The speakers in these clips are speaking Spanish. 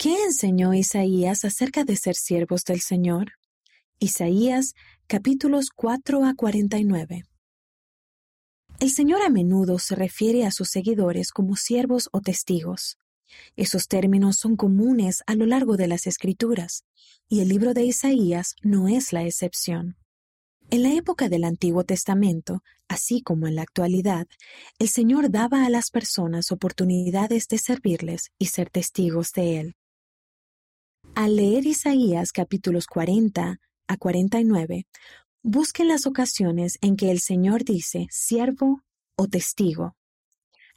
¿Qué enseñó Isaías acerca de ser siervos del Señor? Isaías capítulos 4 a 49. El Señor a menudo se refiere a sus seguidores como siervos o testigos. Esos términos son comunes a lo largo de las Escrituras, y el libro de Isaías no es la excepción. En la época del Antiguo Testamento, así como en la actualidad, el Señor daba a las personas oportunidades de servirles y ser testigos de Él. Al leer Isaías capítulos 40 a 49, busquen las ocasiones en que el Señor dice siervo o testigo.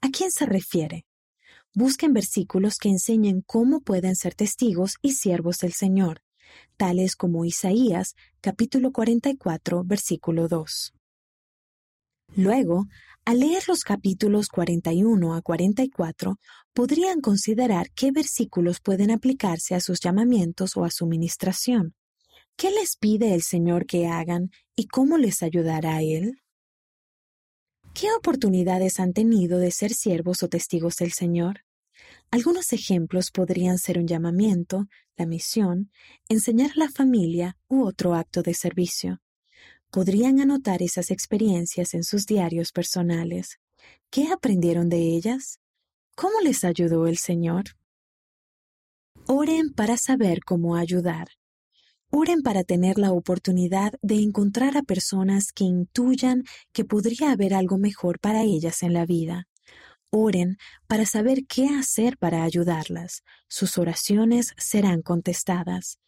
¿A quién se refiere? Busquen versículos que enseñen cómo pueden ser testigos y siervos del Señor, tales como Isaías capítulo 44 versículo 2. Luego, al leer los capítulos 41 a 44, podrían considerar qué versículos pueden aplicarse a sus llamamientos o a su ministración. ¿Qué les pide el Señor que hagan y cómo les ayudará a Él? ¿Qué oportunidades han tenido de ser siervos o testigos del Señor? Algunos ejemplos podrían ser un llamamiento, la misión, enseñar a la familia u otro acto de servicio podrían anotar esas experiencias en sus diarios personales. ¿Qué aprendieron de ellas? ¿Cómo les ayudó el Señor? Oren para saber cómo ayudar. Oren para tener la oportunidad de encontrar a personas que intuyan que podría haber algo mejor para ellas en la vida. Oren para saber qué hacer para ayudarlas. Sus oraciones serán contestadas.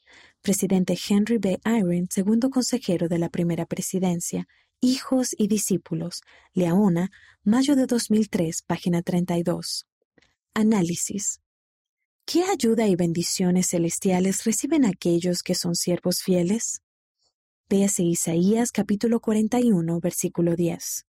Presidente Henry B. Eyring, segundo consejero de la primera presidencia, Hijos y discípulos, Leona, mayo de 2003, página 32. Análisis. ¿Qué ayuda y bendiciones celestiales reciben aquellos que son siervos fieles? Véase Isaías capítulo 41, versículo 10.